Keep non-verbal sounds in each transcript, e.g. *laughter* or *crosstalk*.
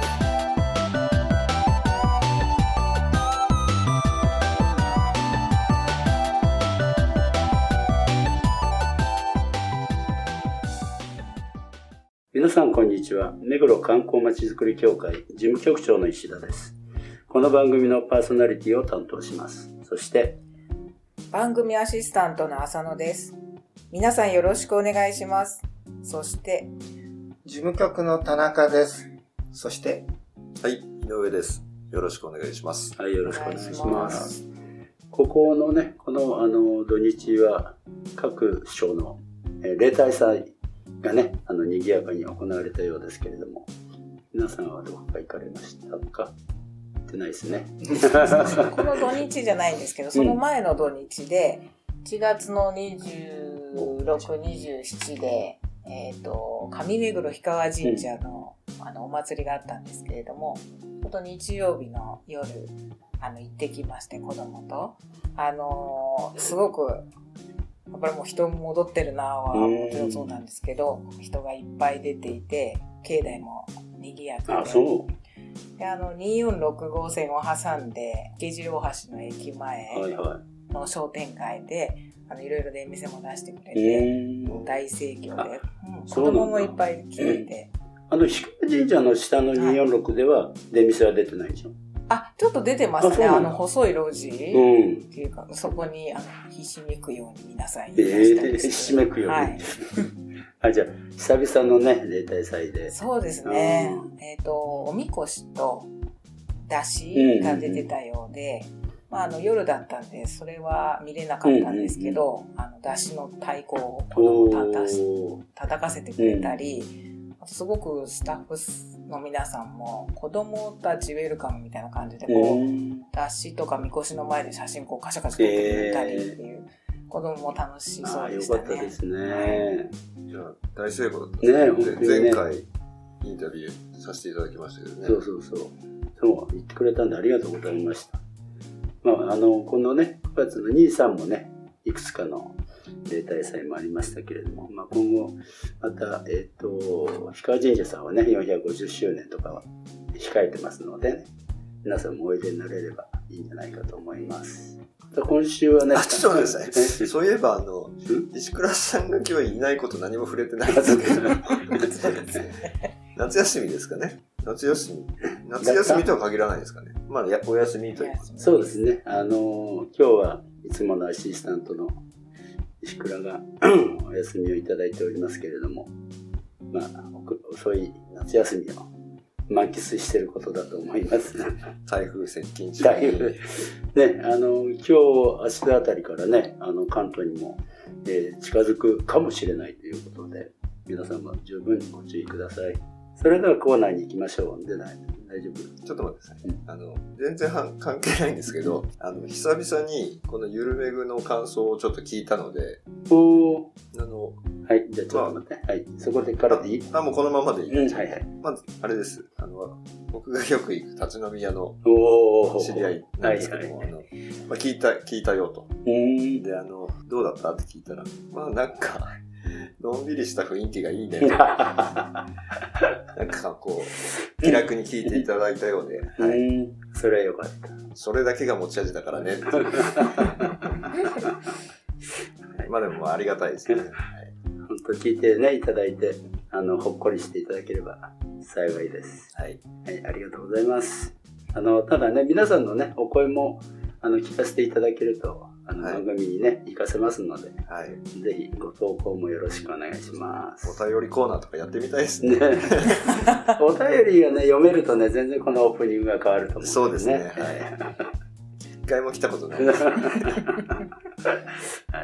す。皆さんこんにちは。目黒観光まちづくり協会事務局長の石田です。この番組のパーソナリティを担当します。そして、番組アシスタントの浅野です。皆さんよろしくお願いします。そして、事務局の田中です。そして、はい、井上です。よろしくお願いします。はい、よろしくお願いします。ここのね、このあの土日は各省のえー例大祭がね、あの賑やかに行われたようですけれども、皆さんはどこか行かれましたか？行ってないですね。*laughs* この土日じゃないんですけど、その前の土日で、1月の26、27で、えっ、と、上目黒氷川神社の,、あのお祭りがあったんですけれども、ちょっと日曜日の夜、あの、行ってきまして、子供と。あのーすごく、やっぱりもう人戻ってるなはもちろんそうなんですけど、人がいっぱい出ていて、境内も賑やかあ、で。そう。であの246号線を挟んで池尻大橋の駅前はいはの商店街であのいろいろ出店も出してくれい。て、えー、大盛況で、うん子供もいっぱい来てて、あの、氷川神社の下の246では出店は出てないじゃん。あちょっと出てますねあの細い路地、うっん。ていうかそこにあのひしめくように皆さんいしたりえひしめくように。はい、*laughs* あ、じゃあ、久々のね、例大祭で。そうですね。うえっ、とおみこしとだしが出てたようで、まあ、あの夜だったんでそれは見れなかったんですけど、あのだしの太鼓を子供たたかせてくれたり、すごくスタッフの皆さんも子供たちウェルカムみたいな感じでこう、うんだしとかみこしの前で写真こうカシャカシャ撮ってくれたりっていう、子供も楽しそうでよしたね。かったですね。いや、大成功だったね前回、インタビューさせていただきましたけどね。そうそうそう。そう、言ってくれたんでありがとうございました。まあ、あの、このね、9月の2、3もね、いくつかの例大祭もありましたけれども、まあ、今後、また、えっ、と、氷川神社さんはね、450周年とかは控えてますのでね、皆さんもおいでになれればいいんじゃないかと思います。今週はね、あ、ちょっと待ってください。え？そういえば、あの、ん？石倉さんが今日いないこと何も触れてないですけど、夏休みですかね。夏休み。夏休みとは限らないですかね。まあ、やお休みということそうですね。あの今日はいつものアシスタントの石倉が *clears throat* お休みをいただいておりますけれども、まあ、お遅い夏休みを満喫していることだと思います。*laughs* 台風接近中台風。ね、あの、今日、明日あたりからね、あの、関東にも、えー近づくかもしれないということで、皆さんも十分ご注意ください。それではコーナーに行きましょう。でない大丈夫？ちょっと待ってください。あの、全然は関係ないんですけど、あの、久々にこのゆるめぐの感想をちょっと聞いたので、おーあの、はい、じゃあちょっと待って。はい、そこでからでいいあ、もうこのままでいい、うん、はいはい。まず、あれです。あの、僕がよく行く立ち飲み屋のおー知り合いなんですけども、はいはいあの、まあ、聞いた、聞いたよと。うーん。で、あの、どうだった？って聞いたら、まあなんか、のんびりした雰囲気がいいね。なんかこう、気楽に聞いていただいたようで、うはい。それはよかった。それだけが持ち味だからねっていう。*laughs* まあでもありがたいですね。はい本当聞いてね、いただいて、あの、ほっこりしていただければ幸いです。はい。はい、ありがとうございます。あの、ただね、皆さんのね、お声も、あの、聞かせていただけると、あの、はい番組にね、活かせますので、はい。ぜひご投稿もよろしくお願いします。お便りコーナーとかやってみたいですね。ね、*laughs* お便りがね、読めるとね、全然このオープニングが変わると思うんそうですねはい一回も来たことないです。は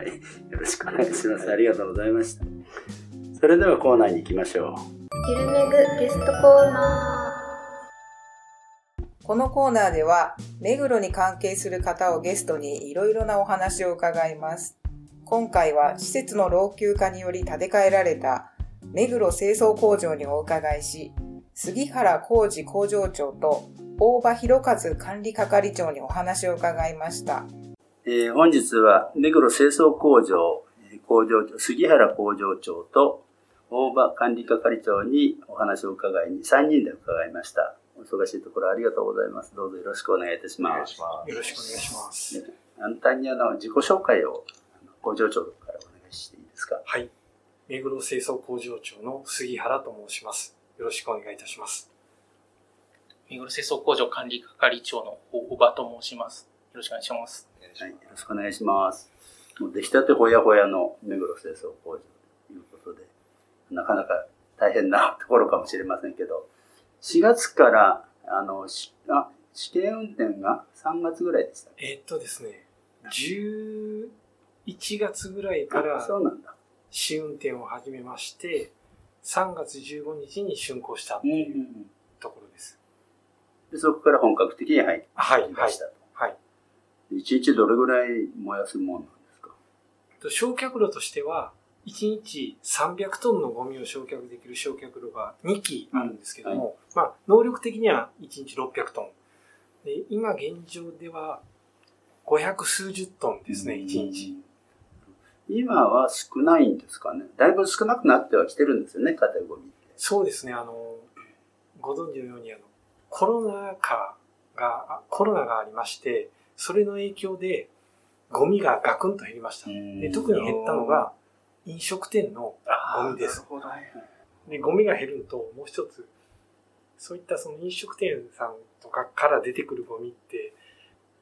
い。よろしくお願いします。ありがとうございました。それではコーナーに行きましょゆるめぐゲストコーナこのコーナーでは、目黒に関係する方をゲストにいろいろなお話を伺います。今回は施設の老朽化により建て替えられた目黒清掃工場にお伺いし、杉原浩二工場長と大場博和管理係長にお話を伺いました。えー本日は目黒清掃工場工場杉原工場長と大場管理係長にお話を伺いに3人で伺いました。お忙しいところありがとうございます。どうぞよろしくお願いいたします。よろしくお願いします。簡単にあの自己紹介を工場長からお願いしていいですか？はい。目黒清掃工場長の杉原と申します。よろしくお願いいたします。目黒清掃工場管理係長の大場と申します。よろしくお願いします。はい、よろしくお願いします。もう出来たてほやほやの目黒清掃工場ということで、なかなか大変なところかもしれませんけど、4月から、あの、しあ試験運転が3月ぐらいでしたっえーっとですね、11月ぐらいけからあそうなんだ。試運転を始めまして、3月15日に竣工したっていうところです。でそこから本格的に入ってはい、はいきまし。たと。はい。で一日どれぐらい燃やすもんなんですか？と焼却炉としては、1日300トンのゴミを焼却できる焼却炉が2機あるんですけども、まあ、能力的には1日600トン。で今現状では500数十トンですね、1日。今は少ないんですかね。だいぶ少なくなってはきてるんですよね、家庭ゴミって。そうですね、あの、ご存知のように、あの、コロナ禍が、あコロナがありまして、それの影響で、ゴミがガクンと減りました。で特に減ったのが、飲食店のゴミです。で、ゴミが減ると、もう一つ、そういったその飲食店さんとかから出てくるゴミって、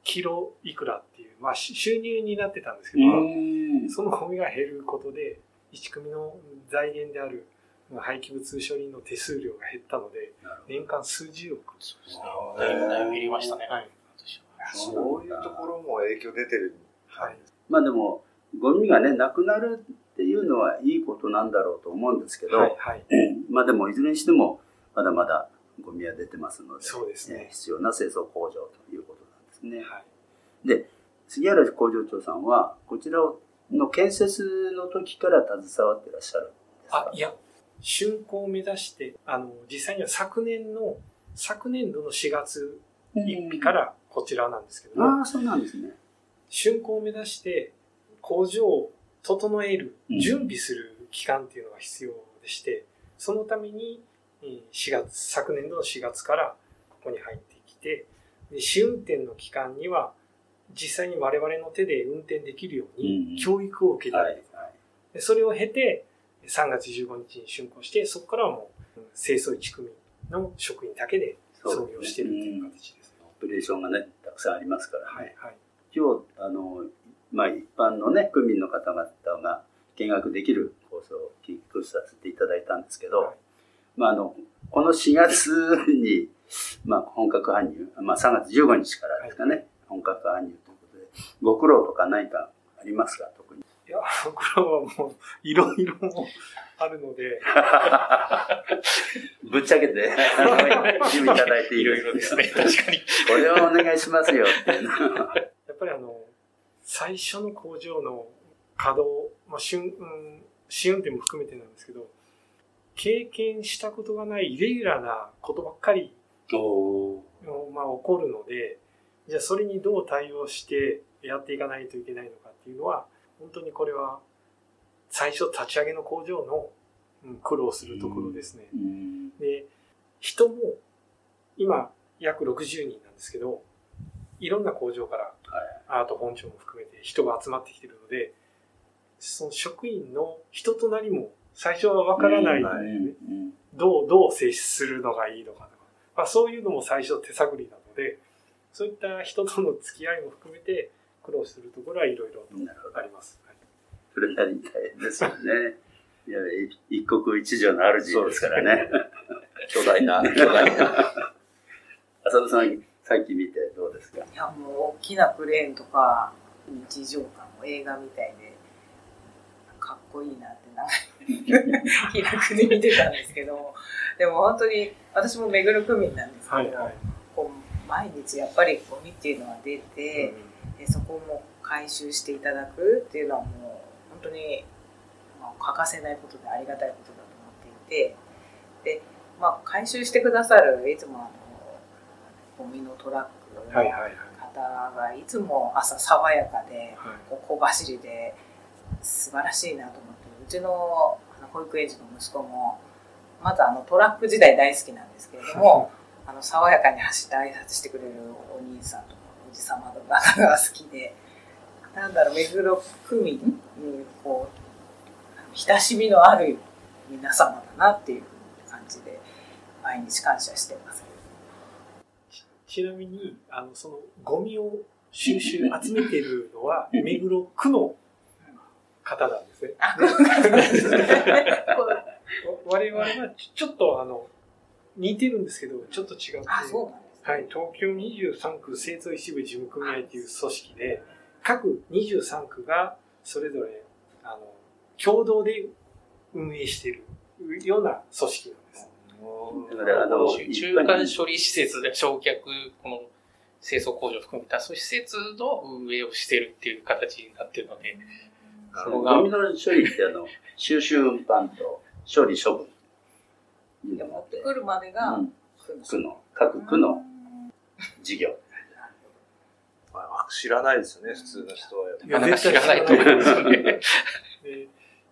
キロいくらっていう、まあし収入になってたんですけど、うんそのゴミが減ることで、一組の財源である廃棄物処理の手数料が減ったので、年間数十億。そうですね。だいぶ減りましたね。はい。そういうところも影響出てる。はい。まあでも、ゴミがね、なくなるっていうのはいいことなんだろうと思うんですけど、はい。はい。*clears throat* まあでも、いずれにしても、まだまだゴミは出てますので、そうですねえー必要な清掃工場ということなんですね。はい。で、杉原工場長さんは、こちらの建設の時から携わっていらっしゃるんですか？あ、いや、竣工を目指して、あの、実際には昨年の、昨年度の4月1日からこちらなんですけども、ああ、そうなんですね。竣工を目指して工場を整える、うん準備する期間っていうのが必要でして、そのためにえー4月、昨年度の4月からここに入ってきて、で試運転の期間には実際に我々の手で運転できるよううんに教育を受けたり、はい。でそれを経て3月15日に竣工して、そこからはもううん清掃1組の職員だけで操業してるっていう形ですね。オペレーションがね、たくさんありますからね。はい、はい。今日、あの、まあ、一般のね、区民の方々が見学できるコースを企画させていただいたんですけど、はいまあ、あの、この4月に、*laughs* まあ、本格搬入、まあ、3月15日からですかね、本格搬入ということで、ご苦労とか何かありますか、特に。いや、僕らはもう、*laughs* いろいろもあるので、*laughs* ぶっちゃけて、あの、言っていただいていいいろいろですね。確かに。これをお願いしますよっていうのはやっぱりあの、最初の工場の稼働、まあ、試運、うん、試運転も含めてなんですけど、経験したことがないイレギュラーなことばっかりおまあ、起こるので、じゃあそれにどう対応してやっていかないといけないのかっていうのは、本当にこれは最初立ち上げの工場のうん苦労するところですね。うん。で、人も今約60人なんですけど、いろんな工場からアート本庁も含めて人が集まってきてるので、その職員の人となりも最初はわからない、うんうんどう、どう接するのがいいのかとか、まあ、そういうのも最初手探りなので、そういった人との付き合いも含めて苦労するところはいろいろとあります。はいそれなりに大変ですよね。*laughs* いや、一国一城の主ですからね。*laughs* 巨大な、巨大な。浅田さん、さっき見てどうですか？いやもう大きなクレーンとか日常感も映画みたいでかっこいいなってなんか気楽に見てたんですけどでも本当に私も目黒区民なんですけど、はいはい。こう毎日やっぱりゴミっていうのは出て、うんでそこも回収していただくっていうのはもう本当に、まあ、欠かせないことでありがたいことだと思って、で、まあ、回収してくださる、いつもあの、ゴミのトラックの。方がいつも朝爽やかで、はいこう小走りで素晴らしいなと思ってうちの保育園児の息子もまずあのトラック時代大好きなんですけれども *laughs* あの爽やかに走って挨拶してくれるお兄さんとかおじ様とかが好きでなんだろう目黒区民にこう親しみのある皆様だなっていう感じで毎日感謝してます。ちなみに、あの、その、ゴミを収集、集めてるのは、*laughs* 目黒区の方なんですね。我々はちょっと、あの、似てるんですけど、ちょっと違って。あ、そうなんですね。はい、東京23区清掃一部事務組合という組織で、各23区がそれぞれ、あの、共同で運営しているような組織なんです。だからあの中中間処理施設で焼却、この清掃工場を含めた、そういう施設の運営をしてるっていう形になってるので、そのゴミの処理ってあの、*laughs* 収集運搬と処理処分いうのがあって、来るまでがうん区の各区の事業。まあ知らないですよね、普通の人は。なかなか知らないと思うんですよね。*laughs* で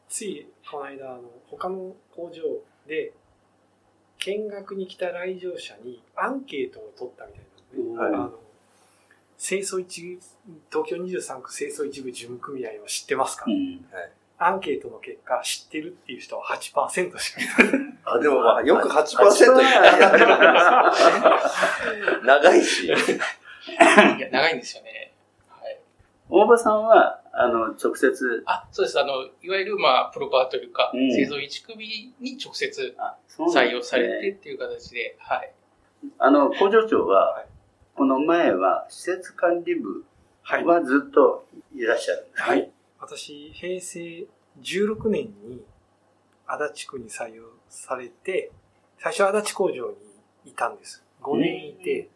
ついこの間あの他の工場で見学に来た来場者にアンケートを取ったみたいなのね、はいあの清掃一東京23区清掃一部事務組合を知ってますか、うんアンケートの結果知ってるっていう人は8%しかいないあ、でもまあ、よく8%い長いし。いや、長いんですよね。はい。大場さんは、あの、直接、あ、そうです。あの、いわゆる、まあ、プロパーというか、うん製造一組に直接採用されてっていう形で、はい。あの、工場長は、はいこの前は、施設管理部はい。はずっといらっしゃるんですね。はい。私、平成16年に足立区に採用されて、最初足立工場にいたんです。5年いて、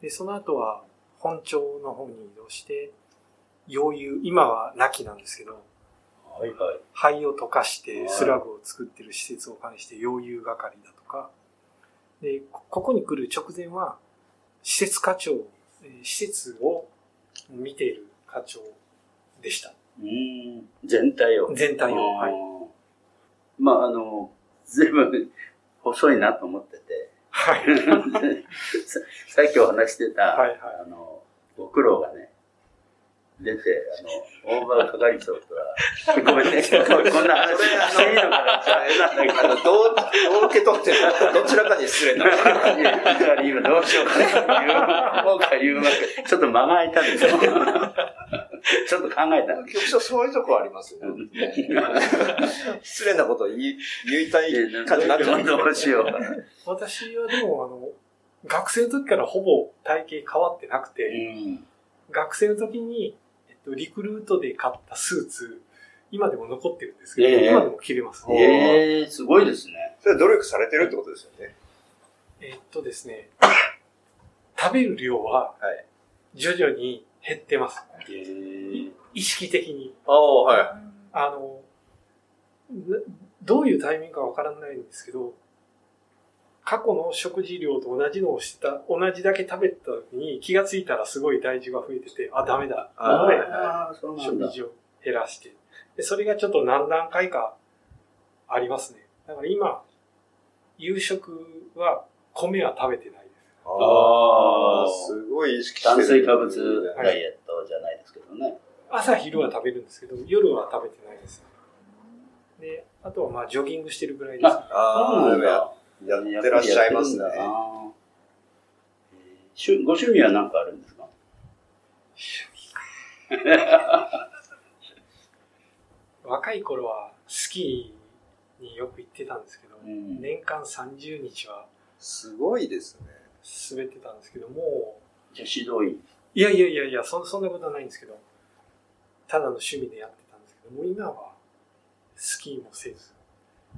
で、その後は本庁の方に移動して、溶融、今は亡きなんですけど、はいはい。灰を溶かしてはいスラグを作ってる施設を管理して溶融係だとか、で、こここに来る直前は、施設課長、えー施設を見ている課長でした。うん。全体を。全体を。はい。い。まあ、あの、随分細いなと思ってて、はい。*laughs* ささっきお話してた、はいはいあの、ご苦労がね、出て、あの、大場係長とは、ごめんね、こんな話していいのかなあれなんだけどあの、どう、どう受け取ってるどちらかに失礼な。だから今どうしようかなっていう方が言うわけ。ちょっと間が空いたんですよ。ちょっと考えた。局長、そういうとこありますね。失礼なこと言い言いたい感じになっちゃう。どうしようかな。私はでも、あの、学生の時からほぼ体型変わってなくて、うん学生の時に、と、リクルートで買ったスーツ、今でも残ってるんですけど、ええ今でも着れますね。ええすごいですね。それは努力されてるってことですよね。えっとですね、食べる量ははい。徐々に減ってます。ええ意識的に。ああ、はい。あの、などういうタイミングかわからないんですけど、過去の食事量と同じのをしてた、同じだけ食べた時に気がついたらすごい体重が増えてて、あ、ダメだ。あはいああ、そうなんだ。食事を減らして。で、それがちょっと何段階かありますね。だから今、夕食は米は食べてないです。ああ、すごい意識してる。炭水化物ダイエットじゃないですけどね。朝昼は食べるんですけど、夜は食べてないです。で、あとはまあジョギングしてるぐらいです、ね。ああ、でもややってらっしゃいますねご趣味は何かあるんですか？*laughs* 若い頃はスキーによく行ってたんですけど、うん年間30日はすごいですね。滑ってたんですけど、もじゃあ指導員。う、いやいやいやいや、そそんなことはないんですけど、ただの趣味でやってたんですけど、もう今はスキーもせず、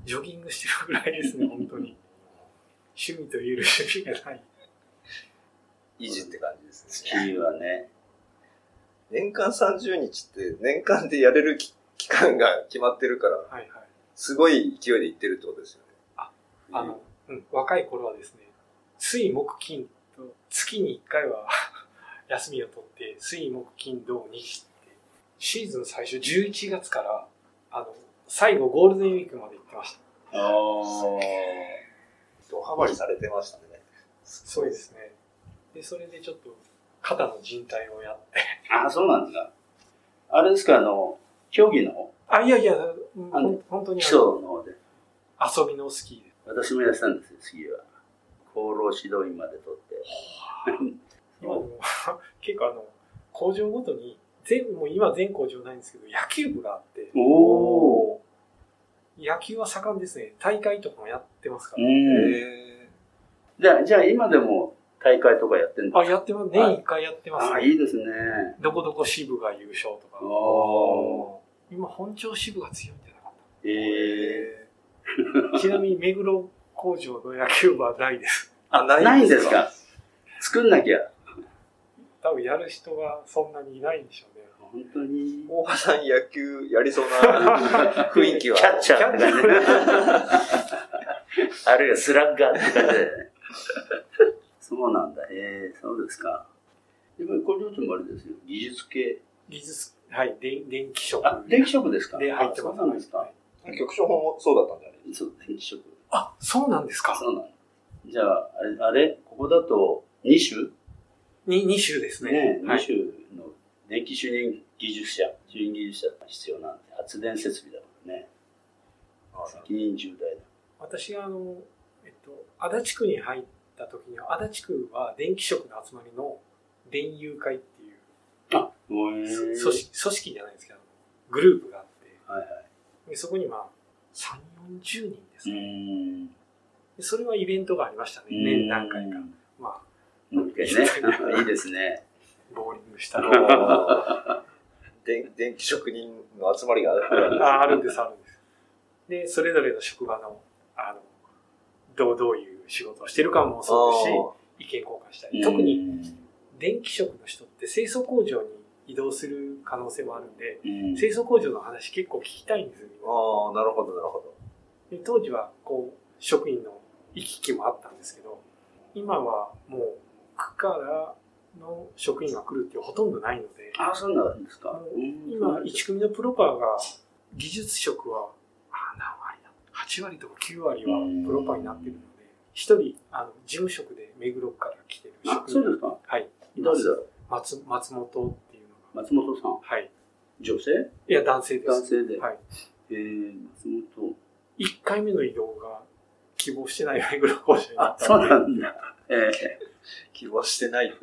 ジョギングしてるぐらいですね、本当に。趣味という趣味がない。維持って感じですスキね。ーはね。年間30日って年間でやれる期期間が決まってるから、はいはい。すごい勢いで行ってるってことですよね。あの、うん、若い頃はですね、水木金と月に1回は *laughs* 休みを取って、水木金土日って、シーズン最初11月から、あの、最後ゴールデンウィークまで行ってました。ああ。ドハマりされてましたね。そうですね。で、それでちょっと肩の靭帯をやって。ああ、そうなんですか。あれですか、あの、競技の？方あ、いやいや、うんあの本当に基あ礎の方で。の遊びのスキーで。私もやってたんですよ、次は。厚労指導員まで取って。*laughs* 今でも *laughs* 結構あの、工場ごとに、全、もう今全工場ないんですけど、野球部があって、おお。野球は盛んですね。大会とかもやってますから。じゃあ、じゃあ今でも大会とかやってんですか？あ、やってます。年一回やってますああ、ね。いいですね。どこどこ支部が優勝とか。今本庁支部が強いんじゃなかっええた。*laughs* ちなみに目黒工場の野球部はないです。あ、ないんですか？作んなきゃ。多分やる人がそんなにいないんでしょうね。本当に。大場さん野球やりそうな *laughs* 雰囲気は。キャッチャーって感じで。*laughs* あるいはスラッガーって感じで。そうなんだ。ええそうですか。やっぱり工場長もあれですよ。技術系。技術、はい、電電気職。あ、電気職ですか？で入ってます。あそうなんですかはい。局長もそうだったんじゃないそう、電気職。あ、そうなんですか？そうなんだ。じゃあ、あれ、あれ？ここだと2種？に2種ですね。ね、2はい。電気主任技術者、主任技術者が必要なんで、発電設備だからね。責任重大だ。私があの、えっと、足立区に入った時には、足立区は電気職の集まりの電友会っていうあ、もう組織、組織じゃないですけど、グループがあって、はいはい。でそこにまあ、3、40人ですうね。でそれはイベントがありましたね。年何回か。うん。まもう一回ね。*laughs* いいですね。あ、ボーリングしたり。*laughs* 電電気職人の集まりがあるんですああるんです、あるんです。で、それぞれの職場の、あの、どう、どういう仕事をしてるかもそうですし、意見交換したり。特に電気職の人って清掃工場に移動する可能性もあるんで、うん、清掃工場の話結構聞きたいんですよ。ああ、なるほど、なるほど。で当時は、こう、職員の行き来もあったんですけど、今はもう、区からの職員が来るってほとんどないので、あ、そうなんですか。今、1組のプロパーが、技術職は、あ、何割だ ?8 割とか9割はプロパーになってるので、一人、あの、事務職で目黒から来てるあ、職員そうですかはい。誰だ？ろう松、松本っていうのが、松本さん。はい。女性？いや、男性です。男性で。はい。えー、松本。1回目の移動が希望してない目黒工場になあっ、たそうので、なんだ。えー、希望してない。*laughs*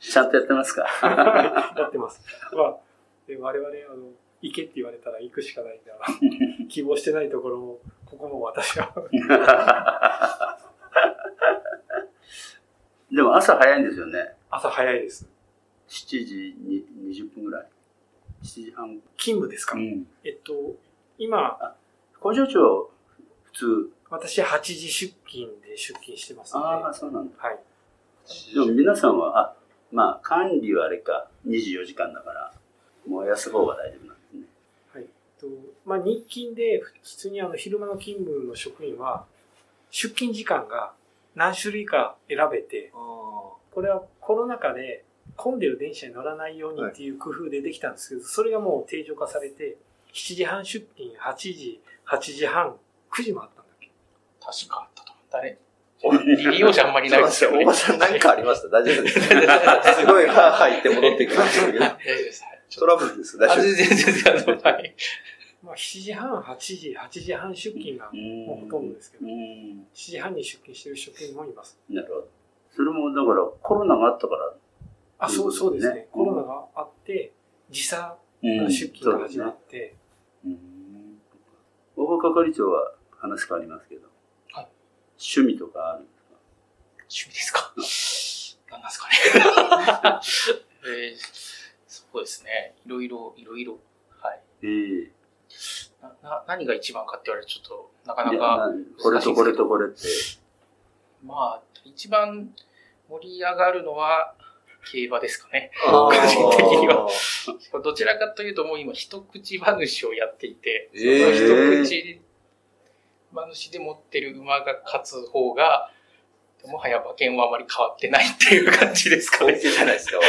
ちゃんとやってますか？やってます。まあ、で我々、あの、行けって言われたら行くしかないんで、あ *laughs* の希望してないところも、ここも私は。*laughs* でも朝早いんですよね。朝早いです。7時に20分ぐらい。7時半。勤務ですか、ん。えっと、今、工場長、普通。私8時出勤で出勤してますので、ああ、そうなんだ。はい。でも皆さんは、あ、まあ管理はあれか、24時間だから、燃やす方が大丈夫なんですね。はい。とまあ、日勤で、普通にあの昼間の勤務の職員は、出勤時間が何種類か選べて、これはコロナ禍で混んでる電車に乗らないようにっていう工夫でできたんですけど、それがもう定常化されて、7時半出勤、8時、8時半、9時もあったんだっけ？確かあったと思う。誰利用者あんまりないですよね。*laughs* 大場さん何かありました？大丈夫ですかすごい、はぁ、入って戻ってくるんですけど。*laughs* 大丈夫です。はいトラブルです。大あ丈夫です。全然全然、はい。まあ、7時半、8時、8時半出勤がもうほとんどですけど、う7ん。時半に出勤してる職員もいます。なるほど。それも、だから、コロナがあったから。あ、そう、そうですね。うんコロナがあって、時差うんが出勤が始まって、うん。大場係長は話変わりますけど。はい趣味とかあるんですか？趣味ですか？何なんですかね？*laughs* えーそうですね。いろいろ、いろいろ。はい。ええな、な何が一番かって言われるとちょっと、なかなか、なこれとこれとこれって。まあ、一番盛り上がるのは、競馬ですかね。個人的には。どちらかというともう今一口話をやっていて、えそのー一口馬主で持ってる馬が勝つ方が、もはや馬券はあまり変わってないっていう感じですかね。じゃないですか。*laughs*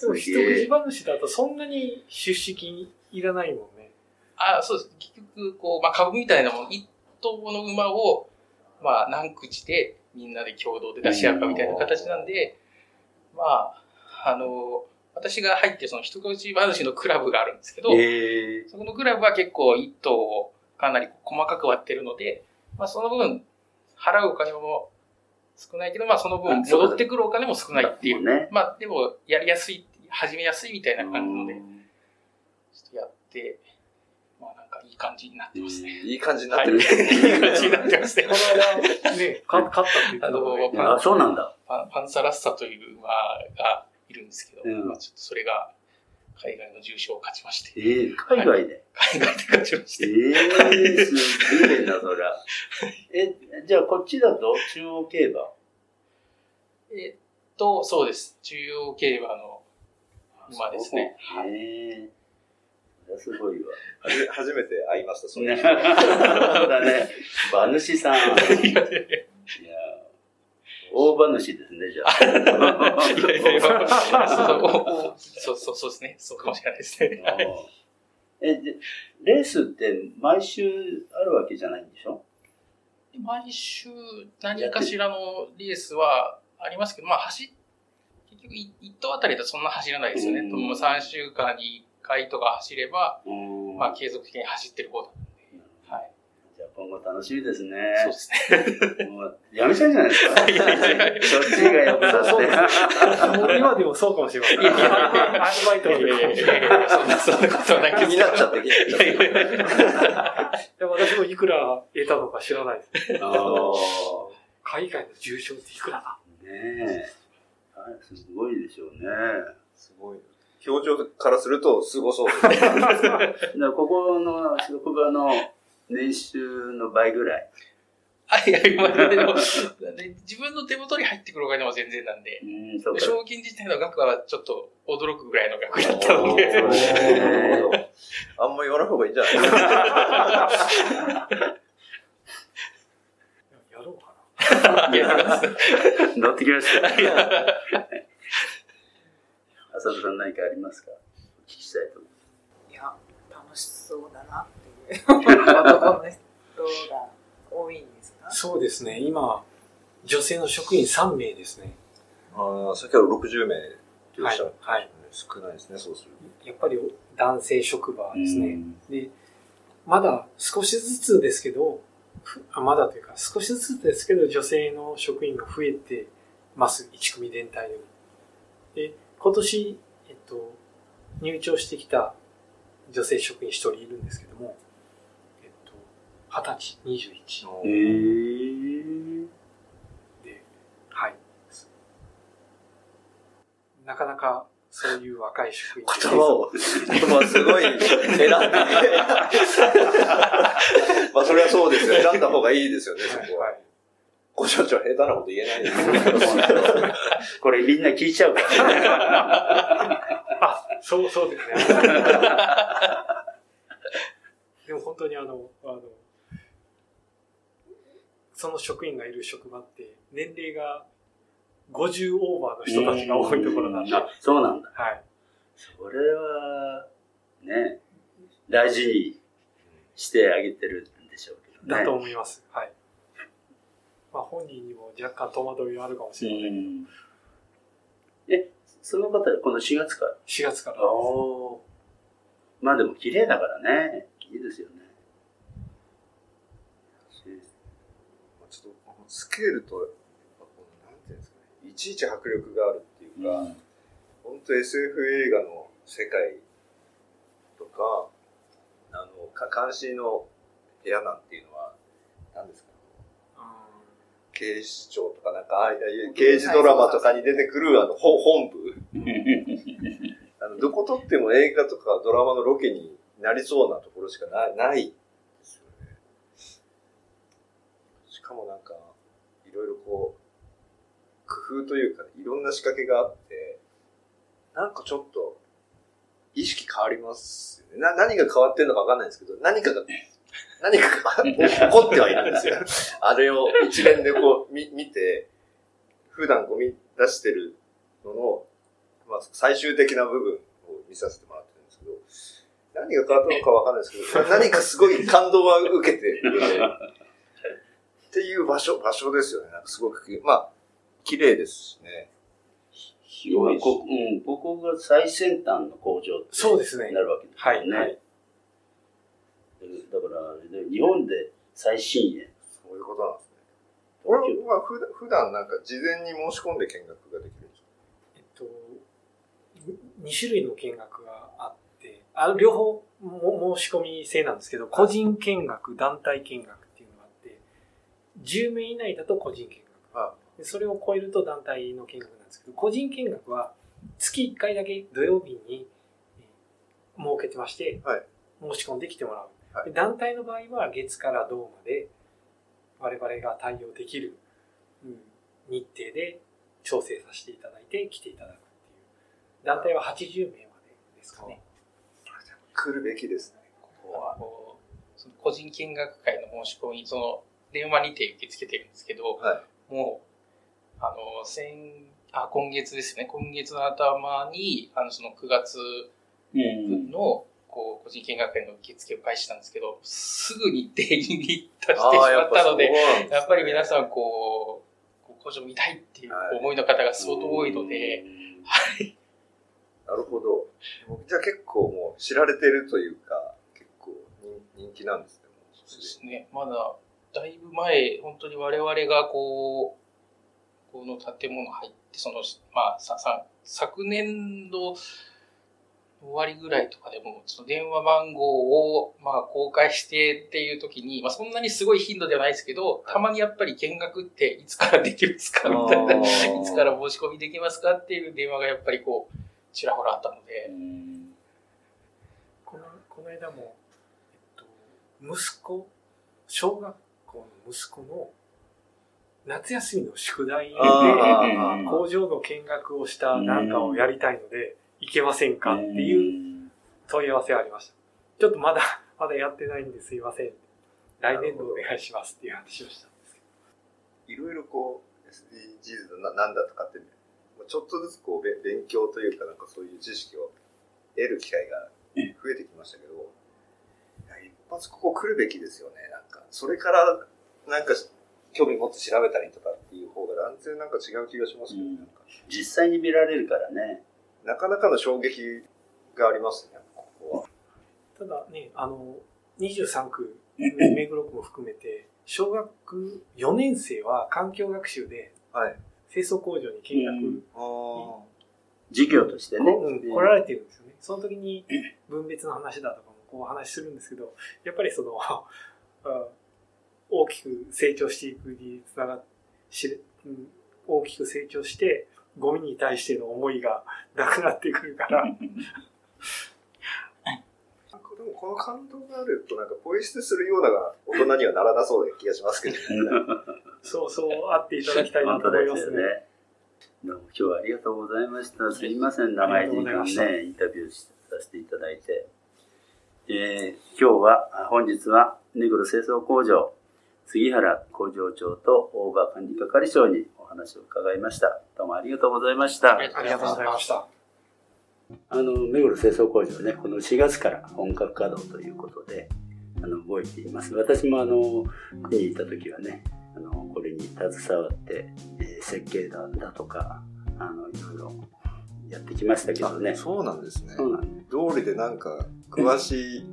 でも一口話だとそんなに出資金いらないもんね。あそうです。結局、こう、まあ、株みたいなもの、一頭の馬を、まあ、何口でみんなで共同で出し合うかみたいな形なんで、まあ、あの、私が入ってるその一口話のクラブがあるんですけど、えそこのクラブは結構一頭をかなり細かく割ってるので、まあその分、払うお金も少ないけど、まあその分戻ってくるお金も少ないっていう。ね。まあでも、やりやすい、始めやすいみたいな感じなので、ちょっとやって、まあなんかいい感じになってますね。いい感じになはい。いってる。い感じになってますねこ。の間、ね、か勝ったって言ってたのねあのあ、そうなんだ。パンパンサラッサという馬がいるんですけど、うんまあちょっとそれが海外の重賞を勝ちまして、ええ海外で？海外で勝ちましえて、えすげえな、そりゃ。え、じゃあこっちだと？中央競馬？えっと、そうです。中央競馬の馬ですね。そうええそりゃすごいわ。はじ初めて会いました、そ *laughs* うだね。馬主さん。*laughs* いや、大馬主ですね、じゃあ。いやいやいやそうそうそうですね。そうかもしれないですね。はいえ、で、レースって毎週あるわけじゃないんでしょ？毎週何かしらのレースはありますけど、まあ走、結局1頭あたりだとそんな走らないですよね。うんもう3週間に1回とか走れば、うんまあ継続的に走ってる方だ。今後楽しみですね。そうですね。もうやめちゃうんじゃないですか？*laughs* いやいやいやそっちがよくなそうって。もう今でもそうかもしれません。いやいやいやアルバイトいやいやいやいやそんな、そんなことはないです気になっちゃって、気になっちゃって。でも私もいくら得たのか知らないです。海外の重賞っていくらだ？ねえ。はいすごいでしょうね。すごい。表情からすると、すごそう *laughs* ここの職場の年収の倍ぐらい。あ、いやいや、まあでも、自分の手元に入ってくるお金も全然なんで、うん、そうか。賞金自体の額はちょっと驚くぐらいの額だったので、あんま言わない方がいいんじゃない？ですか。やろうかな。乗ってきました。浅田さん何かありますか？お聞きしたいと思いや、楽しそうだな男の人が多いんですか？そうですね、今、女性の職員3名ですね。ああ、先ほど60名っておっしゃる。はい。少ないですね、そうするやっぱり男性職場う。ですね。で、まだ少しずつですけど、ふあまだというか少しずつですけど女性の職員が増えてます、1組全体でも。で、今年、えっと、入庁してきた女性職員1人いるんですけども、と、20歳、21へーで、はい。なかなかそういう若い職員が言葉を、言葉すごい選んで。まあ、それはそうですよ。選んだ方がいいですよね、そこは。ご所長、下手なこと言えないですよ。これみんな聞いちゃうからね。あ、そう、そうですね。でも本当にあの、あの、その職員がいる職場って、年齢が50オーバーの人たちが多いところなんで、はあそうなんだ。い。それは、ね、大事にしてあげてるんでしょうけどね。だと思います。はい。まあ本人にも若干戸惑いはあるかもしうれません。ん。え、その方、この4月から？4月から。おーまあでも綺麗だからね。いいですよね。ちょっと、スケールと、なんていうんですかね、いちいち迫力があるっていうか、本当 SF 映画の世界とか、あの、か監視の部屋なんていうのは、何ですか？警視庁とかなんか、ああいう刑事ドラマとかに出てくる、あの、ほ本部？*laughs* あの、どこ撮っても映画とかドラマのロケになりそうなところしかない、ないですよね。しかもなんか、いろいろこう、工夫というか、いろんな仕掛けがあって、なんかちょっと、意識変わりますよね。な、何が変わってるのかわかんないんですけど、何かが、*laughs* 何かが起こってはいるんですよ。あれを一連でこう、み、見て、普段ゴミ出してるのの、まあ、最終的な部分を見させてもらってるんですけど、何が変わったのかわかんないですけど、何かすごい感動は受けてるので、っていう場所、場所ですよね。なんかすごく、まあ、綺麗ですしね。要はこ、うん、ここが最先端の工場ってそうですねなるわけですよね。はいはいだから、で日本で最新鋭。そういうことなんですね。俺は普段普段なんか事前に申し込んで見学ができるんですか？えっと、2種類の見学があって、あ両方も申し込み制なんですけど、個人見学、団体見学っていうのがあって、10名以内だと個人見学。あでそれを超えると団体の見学なんですけど、個人見学は月1回だけ土曜日にえー設けてまして、はい申し込んできてもらう。はいで団体の場合は月から土まで我々が対応できるうん日程で調整させていただいて来ていただくっていう。団体は80名までですかね。来るべきですね。ここは、こうその個人見学会の申し込み、その、電話にて受け付けてるんですけど、はもう、あの、先、あ、今月ですね。今月の頭に、あの、その9月うん。の、こう、個人見学会の受付を開始したんですけど、すぐ日程に出してしまったので、やっぱり皆さん、こう、工場見たいっていう思いの方が相当多いので、なるほど。じゃあ結構もう知られてるというか、結構人人気なんですね。そうですね。まだ、だいぶ前、本当に我々がこう、この建物入って、その、まあ、さ、さ、昨年度終わりぐらいとかでも、その電話番号を、まあ、公開してっていう時に、まあ、そんなにすごい頻度ではないですけど、たまにやっぱり見学っていつからできますかみたいな、*laughs* いつから申し込みできますかっていう電話がやっぱりこう、ちらほらあったので、このこの間も、えっと、息子、小学息子の夏休みの宿題で工場の見学をしたなんかをやりたいので、行けませんかっていう問い合わせがありました。ちょっとまだ、まだやってないんですいません。来年度お願いしますっていう話をしたんですけど。いろいろこう、SDGs ななんだとかって、ちょっとずつこうべ勉強というか、なんかそういう知識を得る機会が増えてきましたけど、一発ここ来るべきですよね。なんか、それから、なんか、興味持って調べたりとかっていう方が断然なんか違う気がしますけど、うん実際に見られるからね。なかなかの衝撃がありますね、ここは。ただね、あの、23区、目黒区も含めて、小学4年生は環境学習ではい。清掃工場に見学、うんあ授業としてね。うん来られてるんですよね。その時に分別の話だとかもこうお話しするんですけど、やっぱりその、あ *laughs* 大きく成長していくにつながっし、うん大きく成長して、ゴミに対しての思いがなくなってくるから、なんかでもこの感動があると、なんかポイ捨てするような大人にはならなそうな気がしますけどね。そうそうあっていただきたいな本と思いますね。。どうも今日はありがとうございました。すいません、長い時間ね、インタビューさせていただいて。えー今日は、あ本日は、目黒清掃工場、杉原工場長と大場管理係長にお話を伺いました。どうもありがとうございました。ありがとうございました。あの、目黒清掃工場ね、この4月から本格稼働ということで、あの、動いています。私もあの、区にいた時はね、あの、これに携わって、えー設計だだとか、あの、いろいろやってきましたけどね。そうなんですね。そうなんです。通りでなんか、詳しい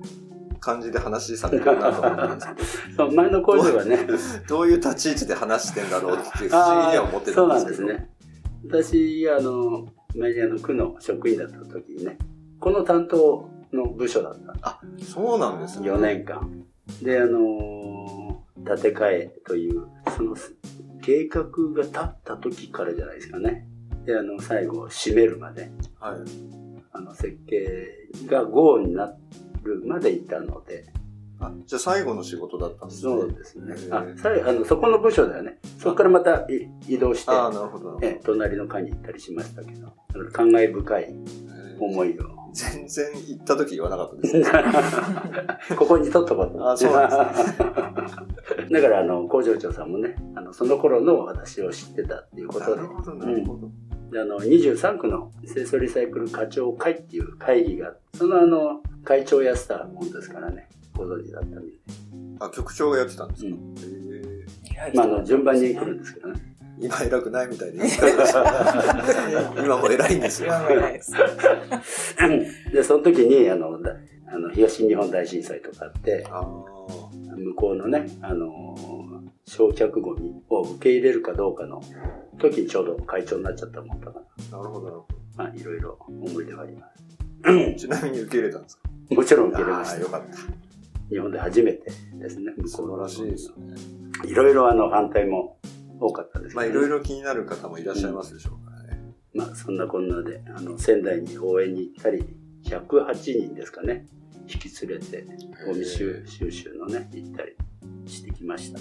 感じで話されてるなと思ったんですけ *laughs* そう前の工場はね、ど、*laughs* どういう立ち位置で話してんだろうって不思議には思ってそうなんたんですけど。ですね。私、あの、前にあの、区の職員だった時にね、この担当の部署だったそうなんですね。4年間。で、あのー建て替えという、その計画が立った時からじゃないですかね。で、あの、最後、締めるまで、はい。あの、設計が GO になるまでいたので、あ、じゃあ最後の仕事だったんですね。そうですねあ、さあの、そこの部署だよね。そこからまたい移動して、ああ、なるほど。なるえ隣の課に行ったりしましたけど、感慨深い思いを全然行った時言わなかったです。*laughs* ここに撮っとこうと。あそうなん *laughs* だから、あの、工場長さんもね、あの、その頃の私を知ってたっていうことで、ほど、なるほど。であの、23区の清掃リサイクル課長会っていう会議があって、そのあの、会長やスターもんですからね、ご存知だったんで。あ、局長がやってたんですか、うんへえまあ、あの、順番に来るんですけどね。今偉くないみたいで。*laughs* 今も偉いんですよ。今も偉いです。*laughs* で、その時に、あの、だあの東日本大震災とかあって、あ向こうのね、あの、焼却ゴミを受け入れるかどうかの時にちょうど会長になっちゃったもんだから、あ、なるほどなるほまあ、いろいろ思い出があります。ど。*laughs* ちなみに受け入れたんですか？もちろん受け入れましたよ。かった。日本で初めてですね、向素こうの晴らしいですね。いろいろあの反対も多かったですねまあ、いろいろ気になる方もいらっしゃいますでしょうからね。まあそんなこんなであの仙台に応援に行ったり108人ですかね引き連れてゴミ収収集のね行ったりしてきました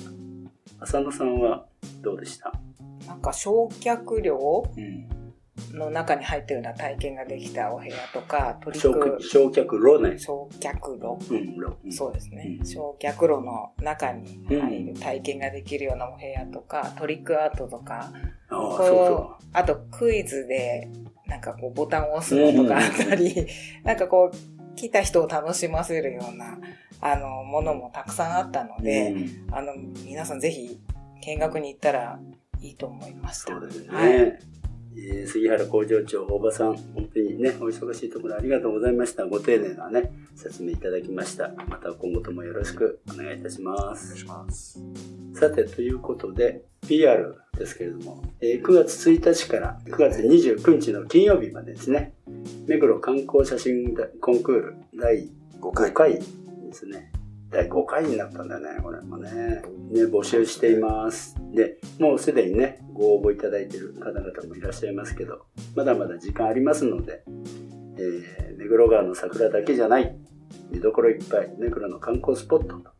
浅野さんはどうでした、なんか焼却量うん、の中に入ったような体験ができたお部屋とか、取り焼組焼却炉ね、焼却炉。うん、そうですね、うん。焼却炉の中に入る体験ができるようなお部屋とか、トリックアートとか、ああこうそあとクイズでなんかこうボタンを押すのとかあったり、なんかこう来た人を楽しませるようなあのものもたくさんあったのうで、うん。あの皆さんぜひ見学に行ったらいいと思いました。そうですね、はい。えー杉原工場長大場さん本当にねお忙しいところありがとうございました。ご丁寧なね説明いただきました。また今後ともよろしくお願いいたします。お願いします。さて、ということで、PR ですけれども、えー9月1日から9月29日の金曜日までですね、目黒観光写真コンクール第5回。回ですね。第5回になったんだね、これもね。ね、募集しています。で、もうすでにね、ご応募いただいている方々もいらっしゃいますけど、まだまだ時間ありますので、えー目黒川の桜だけじゃない、見どころいっぱい、目黒の観光スポットと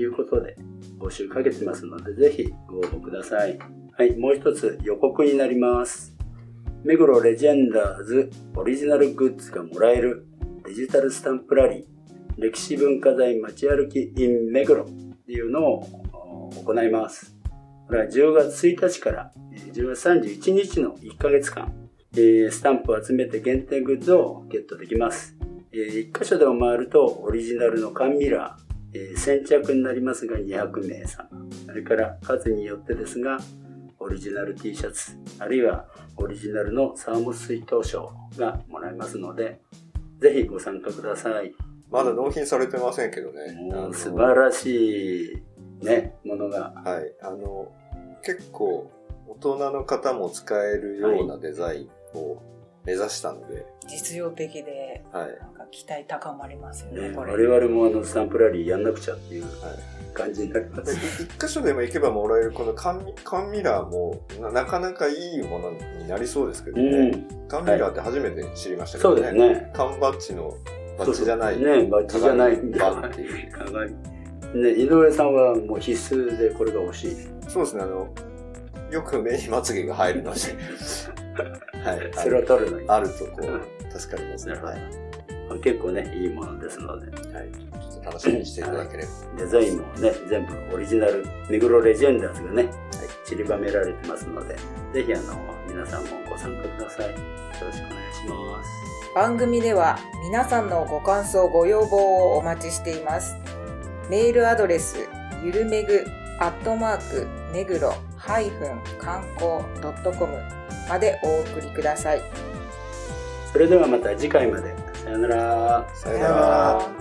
いうことで、募集かけてますので、ぜひご応募ください。はい、もう一つ予告になります。目黒レジェンダーズオリジナルグッズがもらえるデジタルスタンプラリー歴史文化財街歩き in 目黒っていうのを行います。これは10月1日から10月31日の1ヶ月間、スタンプを集めて限定グッズをゲットできます。1箇所でも回るとオリジナルの缶ミラー、先着になりますが200名様。それから数によってですが、リジナル T シャツ、あるいはオリジナルのサーモス水筒賞がもらえますので、ぜひご参加ください。まだ納品されてませんけどね。素晴らしいね、ものが。はい。あの、結構、大人の方も使えるようなデザインを目指したので、実用的ではい。なんか期待高まりますよねね、これ。我々もあのスタンプラリーやんなくちゃっていうはい感じになりま。です一箇所でも行けばもらえるこの缶ミ缶ミラーもななかなかいいものになりそうですけどうね。ん、缶ミラーって初めて知りましたけそどね。うですね。缶バッジのバッジじゃない。ね、バッジじゃない鏡バッっていう。鏡ね、井上さんはもう必須でこれが欲しい。そうですね、あの、よく目にまつげが入るので、はい。それを取るのに。あるとこう、助かりますね。はい。ど結構ね、いいものですので。はい。ちょっと楽しみにしていただければ。デザインもね、全部オリジナル、目黒レジェンダーズがね、散りばめられてますので、ぜひあの、皆さんもご参加ください。よろしくお願いします。番組では皆さんのご感想ご要望をお待ちしていますメールアドレスゆるめぐアットマーク目黒ハイフン観光ドットコムまでお送りくださいそれではまた次回まで。さよなら。さよなら。